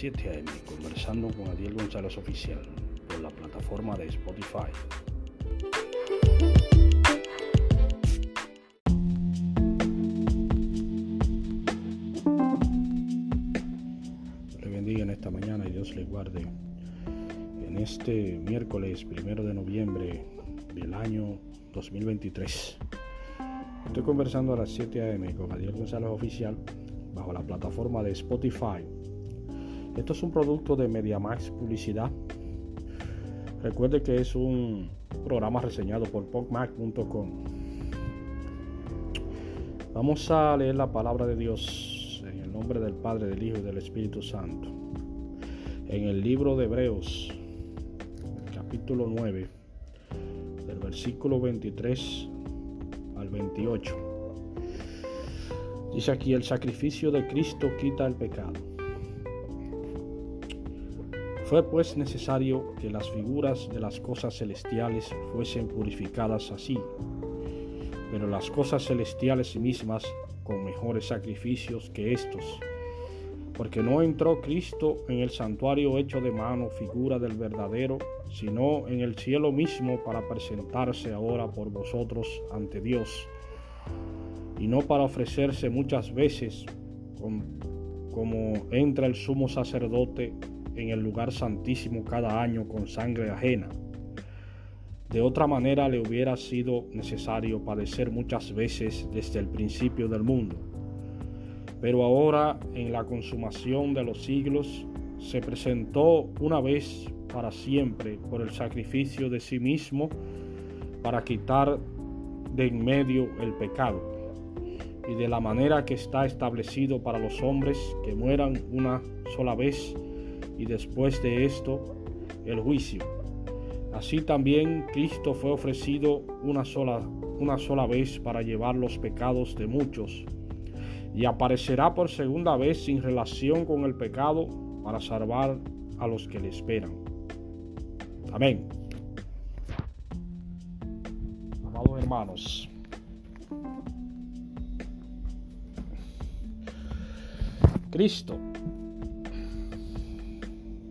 7 a.m. conversando con Adiel González Oficial por la plataforma de Spotify. Le bendiga en esta mañana y Dios le guarde. En este miércoles primero de noviembre del año 2023. Estoy conversando a las 7 a.m. con Adiel González Oficial bajo la plataforma de Spotify. Esto es un producto de MediaMax Publicidad. Recuerde que es un programa reseñado por PogMac.com. Vamos a leer la palabra de Dios en el nombre del Padre, del Hijo y del Espíritu Santo. En el libro de Hebreos, capítulo 9, del versículo 23 al 28. Dice aquí, el sacrificio de Cristo quita el pecado. Fue pues necesario que las figuras de las cosas celestiales fuesen purificadas así, pero las cosas celestiales mismas con mejores sacrificios que estos, porque no entró Cristo en el santuario hecho de mano, figura del verdadero, sino en el cielo mismo para presentarse ahora por vosotros ante Dios. Y no para ofrecerse muchas veces como entra el sumo sacerdote en el lugar santísimo cada año con sangre ajena. De otra manera le hubiera sido necesario padecer muchas veces desde el principio del mundo. Pero ahora, en la consumación de los siglos, se presentó una vez para siempre por el sacrificio de sí mismo para quitar de en medio el pecado y de la manera que está establecido para los hombres que mueran una sola vez y después de esto el juicio. Así también Cristo fue ofrecido una sola, una sola vez para llevar los pecados de muchos y aparecerá por segunda vez sin relación con el pecado para salvar a los que le esperan. Amén. Amados hermanos, Cristo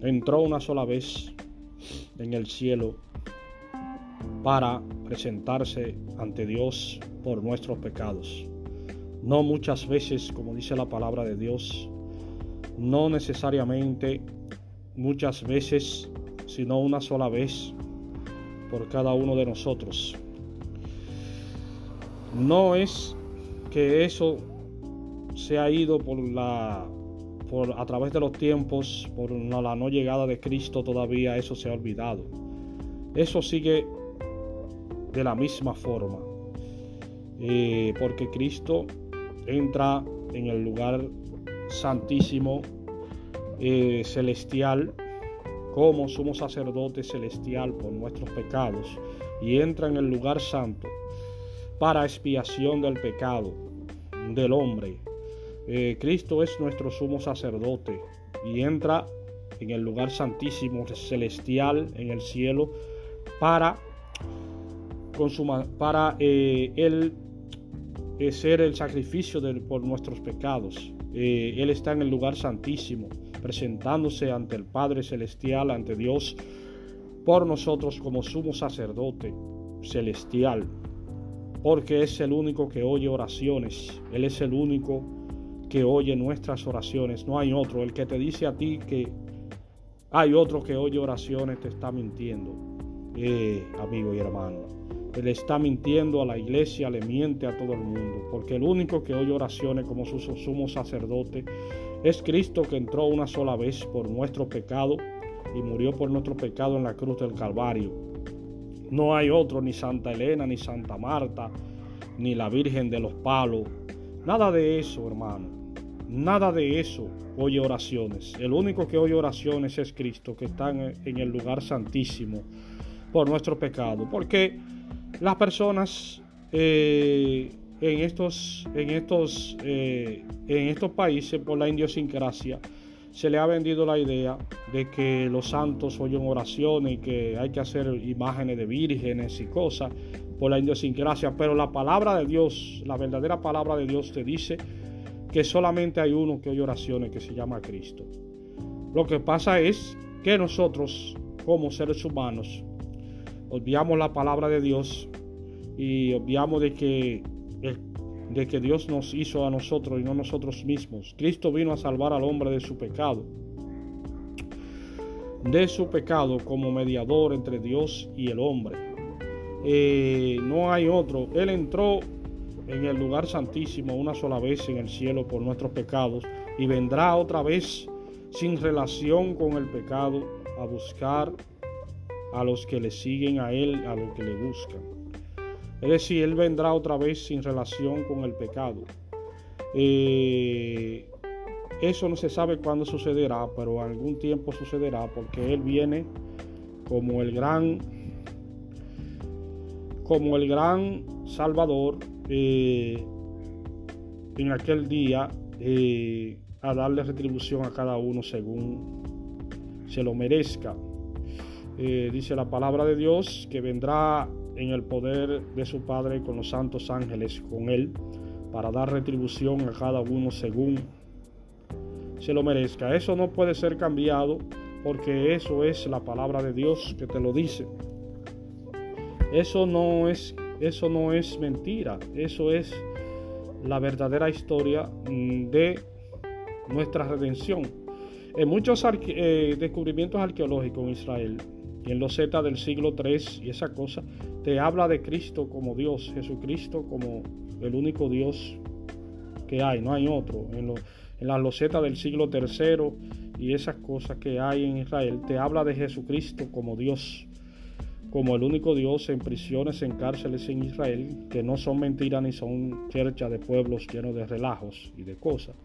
entró una sola vez en el cielo para presentarse ante Dios por nuestros pecados. No muchas veces, como dice la palabra de Dios, no necesariamente muchas veces, sino una sola vez por cada uno de nosotros. No es que eso se ha ido por la a través de los tiempos, por la no llegada de Cristo todavía eso se ha olvidado. Eso sigue de la misma forma. Eh, porque Cristo entra en el lugar santísimo eh, celestial como sumo sacerdote celestial por nuestros pecados y entra en el lugar santo para expiación del pecado del hombre eh, Cristo es nuestro sumo sacerdote y entra en el lugar santísimo celestial en el cielo para, para eh, él eh, ser el sacrificio por nuestros pecados. él está en el lugar santísimo, presentándose ante el Padre celestial, ante Dios, por nosotros como sumo sacerdote celestial, porque es el único que oye oraciones, Él es el único que oye nuestras oraciones. No hay otro. El que te dice a ti que hay otro que oye oraciones te está mintiendo, eh, amigo y hermano. Él está mintiendo a la iglesia, le miente a todo el mundo, porque el único que oye oraciones como su sumo sacerdote es Cristo que entró una sola vez por nuestro pecado y murió por nuestro pecado en la cruz del Calvario. No hay otro, ni Santa Elena, ni Santa Marta, ni la Virgen de los Palos. Nada de eso, hermano. Nada de eso oye oraciones. El único que oye oraciones es Cristo, que está en el lugar santísimo por nuestro pecado. Porque las personas eh, en estos, en, estos, eh, en estos países, por la idiosincrasia, se le ha vendido la idea de que los santos oyen oraciones y que hay que hacer imágenes de vírgenes y cosas por la idiosincrasia. Pero la palabra de Dios, la verdadera palabra de Dios te dice que solamente hay uno que oye oraciones que se llama Cristo. Lo que pasa es que nosotros, como seres humanos, olvidamos la palabra de Dios y obviamos de que, de que Dios nos hizo a nosotros y no nosotros mismos. Cristo vino a salvar al hombre de su pecado de su pecado como mediador entre Dios y el hombre. Eh, no hay otro. Él entró en el lugar santísimo una sola vez en el cielo por nuestros pecados y vendrá otra vez sin relación con el pecado a buscar a los que le siguen a Él, a los que le buscan. Es decir, Él vendrá otra vez sin relación con el pecado. Eh, eso no se sabe cuándo sucederá, pero algún tiempo sucederá porque Él viene como el gran, como el gran Salvador eh, en aquel día eh, a darle retribución a cada uno según se lo merezca. Eh, dice la palabra de Dios que vendrá en el poder de su Padre con los santos ángeles con Él para dar retribución a cada uno según se lo merezca. Eso no puede ser cambiado porque eso es la palabra de Dios que te lo dice. Eso no es eso no es mentira, eso es la verdadera historia mm, de nuestra redención. En muchos eh, descubrimientos arqueológicos en Israel y en los Z del siglo III y esa cosa, te habla de Cristo como Dios, Jesucristo como el único Dios que hay, no hay otro. En los, en las losetas del siglo III y esas cosas que hay en Israel, te habla de Jesucristo como Dios, como el único Dios en prisiones, en cárceles en Israel, que no son mentiras ni son cherchas de pueblos llenos de relajos y de cosas,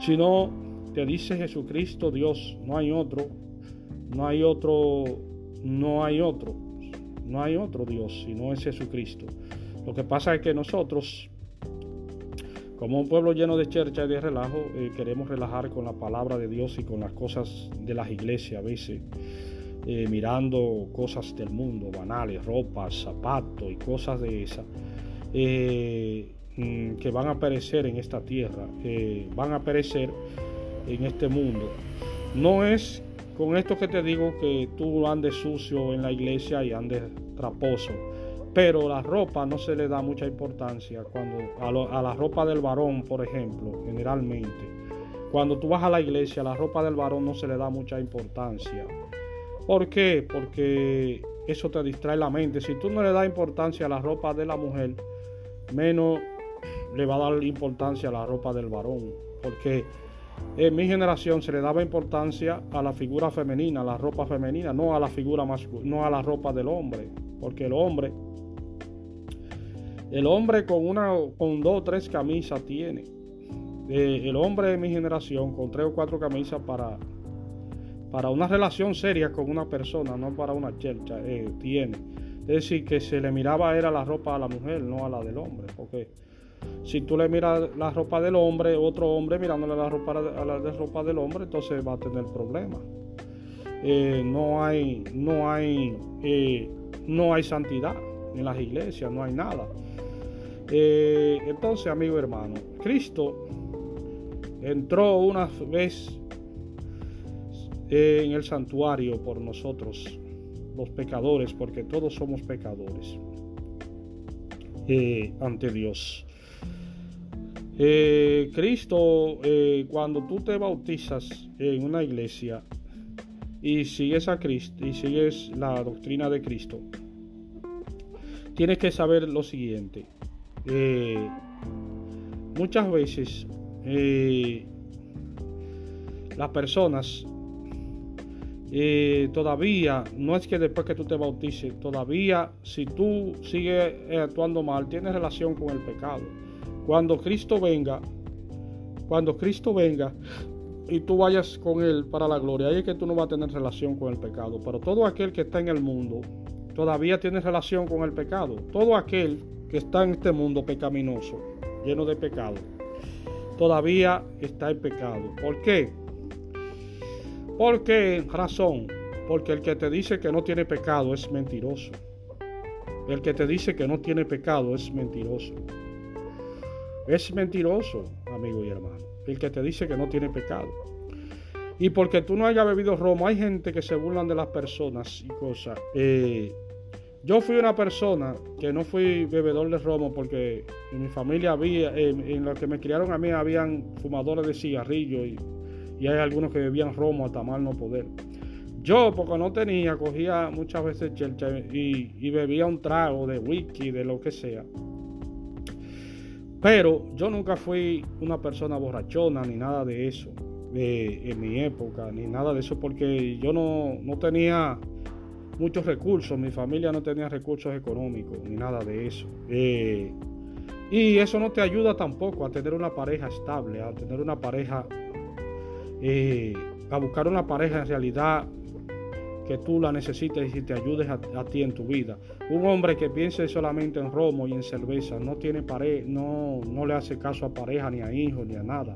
sino te dice Jesucristo Dios, no hay otro, no hay otro, no hay otro, no hay otro Dios, sino es Jesucristo. Lo que pasa es que nosotros como un pueblo lleno de chercha y de relajo, eh, queremos relajar con la palabra de Dios y con las cosas de las iglesias a veces, eh, mirando cosas del mundo, banales, ropas, zapatos y cosas de esas, eh, mm, que van a perecer en esta tierra, van a perecer en este mundo. No es con esto que te digo que tú andes sucio en la iglesia y andes traposo pero la ropa no se le da mucha importancia cuando a, la ropa del varón, por ejemplo, generalmente. Cuando tú vas a la iglesia, la ropa del varón no se le da mucha importancia. ¿Por qué? Porque eso te distrae la mente. Si tú no le das importancia a la ropa de la mujer, menos le va a dar importancia a la ropa del varón. Porque en mi generación se le daba importancia a la figura femenina, a la ropa femenina, no a la figura masculina, no a la ropa del hombre. Porque el hombre el hombre con una, con dos o tres camisas tiene. Eh, el hombre de mi generación con tres o cuatro camisas para, para una relación seria con una persona, no para una chercha, eh, tiene. Es decir, que se le miraba era la ropa a la mujer, no a la del hombre. Porque si tú le miras la ropa del hombre, otro hombre mirándole la ropa a la de ropa del hombre, entonces va a tener problemas. Eh, no hay, no hay, no hay santidad en las iglesias, no hay nada. Eh, entonces, amigo hermano, Cristo entró una vez en el santuario por nosotros, los pecadores, porque todos somos pecadores eh, ante Dios. Eh, Cristo, cuando tú te bautizas en una iglesia y sigues a Cristo y sigues la doctrina de Cristo, tienes que saber lo siguiente. Eh, muchas veces eh, las personas eh, todavía, no es que después que tú te bautices, todavía si tú sigues actuando mal, tienes relación con el pecado. Cuando Cristo venga, cuando Cristo venga y tú vayas con Él para la gloria, ahí es que tú no vas a tener relación con el pecado. Pero todo aquel que está en el mundo todavía tiene relación con el pecado. Todo aquel que está en este mundo pecaminoso, lleno de pecado, todavía está en pecado. ¿Por qué? ¿Por qué razón? Porque el que te dice que no tiene pecado es mentiroso. El que te dice que no tiene pecado es mentiroso. Es mentiroso, amigo y hermano. El que te dice que no tiene pecado. Y porque tú no hayas bebido romo, hay gente que se burlan de las personas y cosas. Eh, yo fui una persona que no fui bebedor de romo porque en mi familia había, en los que me criaron a mí, habían fumadores de cigarrillos y, y hay algunos que bebían romo hasta mal no poder. Yo, porque no tenía, cogía muchas veces chelcha y, bebía un trago de whisky, de lo que sea. Pero yo nunca fui una persona borrachona ni nada de eso de, en mi época, ni nada de eso, porque yo no, no tenía muchos recursos, mi familia no tenía recursos económicos, ni nada de eso. Eh, y eso no te ayuda tampoco a tener una pareja estable, a tener una pareja, eh, a buscar una pareja en realidad que tú la necesites y te ayudes a, ti en tu vida. Un hombre que piense solamente en romo y en cerveza no tiene pareja, no, no le hace caso a pareja, ni a hijos, ni a nada,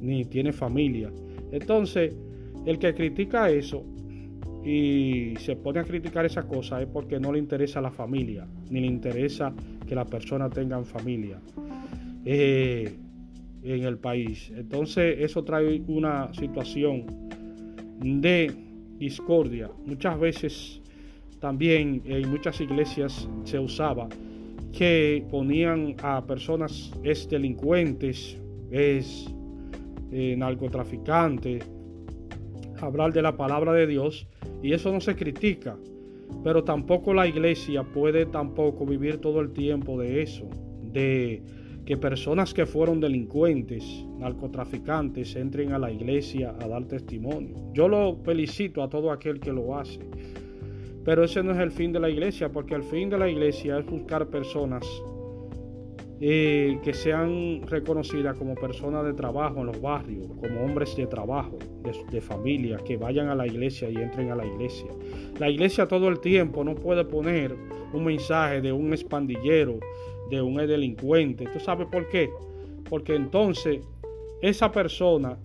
ni tiene familia. Entonces, el que critica eso y se pone a criticar esas cosas es porque no le interesa la familia, ni le interesa que las personas tengan familia eh, en el país. Entonces, eso trae una situación de discordia. Muchas veces también en muchas iglesias se usaba que ponían a personas es delincuentes, es eh, narcotraficantes, hablar de la palabra de Dios y eso no se critica, pero tampoco la iglesia puede tampoco vivir todo el tiempo de eso, de que personas que fueron delincuentes, narcotraficantes, entren a la iglesia a dar testimonio. Yo lo felicito a todo aquel que lo hace. Pero ese no es el fin de la iglesia, porque el fin de la iglesia es buscar personas eh, que sean reconocidas como personas de trabajo en los barrios, como hombres de trabajo, de, familia, que vayan a la iglesia y entren a la iglesia. La iglesia todo el tiempo no puede poner un mensaje de un espandillero, de un delincuente. ¿Tú sabes por qué? Porque entonces esa persona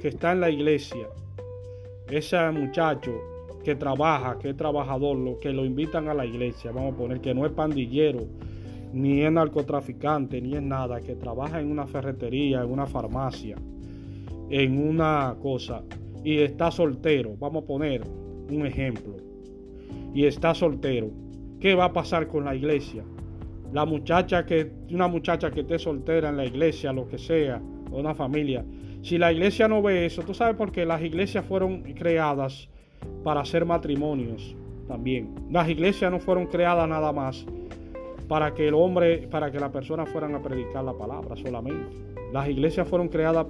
que está en la iglesia, ese muchacho que trabaja, que es trabajador, lo que lo invitan a la iglesia, vamos a poner que no es pandillero, ni es narcotraficante, ni es nada, que trabaja en una ferretería, en una farmacia, en una cosa, y está soltero, vamos a poner un ejemplo, y está soltero, ¿qué va a pasar con la iglesia? La muchacha que, una muchacha que esté soltera en la iglesia, lo que sea, o una familia. Si la iglesia no ve eso, tú sabes por qué las iglesias fueron creadas para hacer matrimonios también. Las iglesias no fueron creadas nada más para que el hombre, para que las personas fueran a predicar la palabra solamente. Las iglesias fueron creadas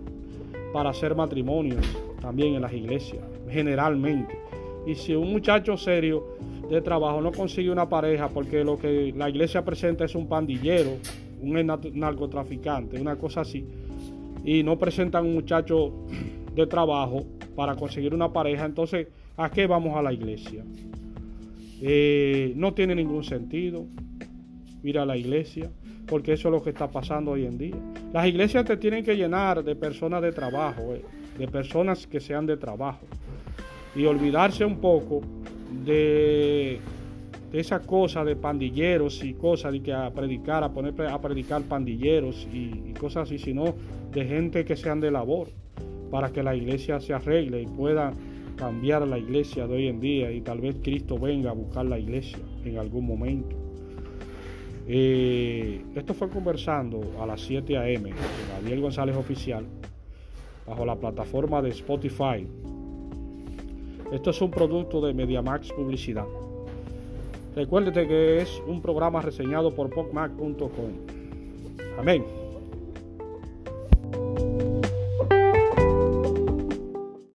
para hacer matrimonios también en las iglesias, generalmente. Y si un muchacho serio de trabajo no consigue una pareja porque lo que la iglesia presenta es un pandillero, un narcotraficante, una cosa así, y no presentan un muchacho de trabajo para conseguir una pareja, entonces, ¿a qué vamos a la iglesia? Eh, no tiene ningún sentido ir a la iglesia, porque eso es lo que está pasando hoy en día. Las iglesias te tienen que llenar de personas de trabajo, eh, de personas que sean de trabajo, y olvidarse un poco de, esa cosa de pandilleros y cosas de que a predicar, a poner a predicar pandilleros y, cosas así, sino de gente que sean de labor para que la iglesia se arregle y pueda cambiar la iglesia de hoy en día y tal vez Cristo venga a buscar la iglesia en algún momento. Eh, esto fue conversando a las 7 a.m. con Gabriel González Oficial bajo la plataforma de Spotify esto es un producto de MediaMax Publicidad. Recuérdate que es un programa reseñado por PocMac.com. Amén.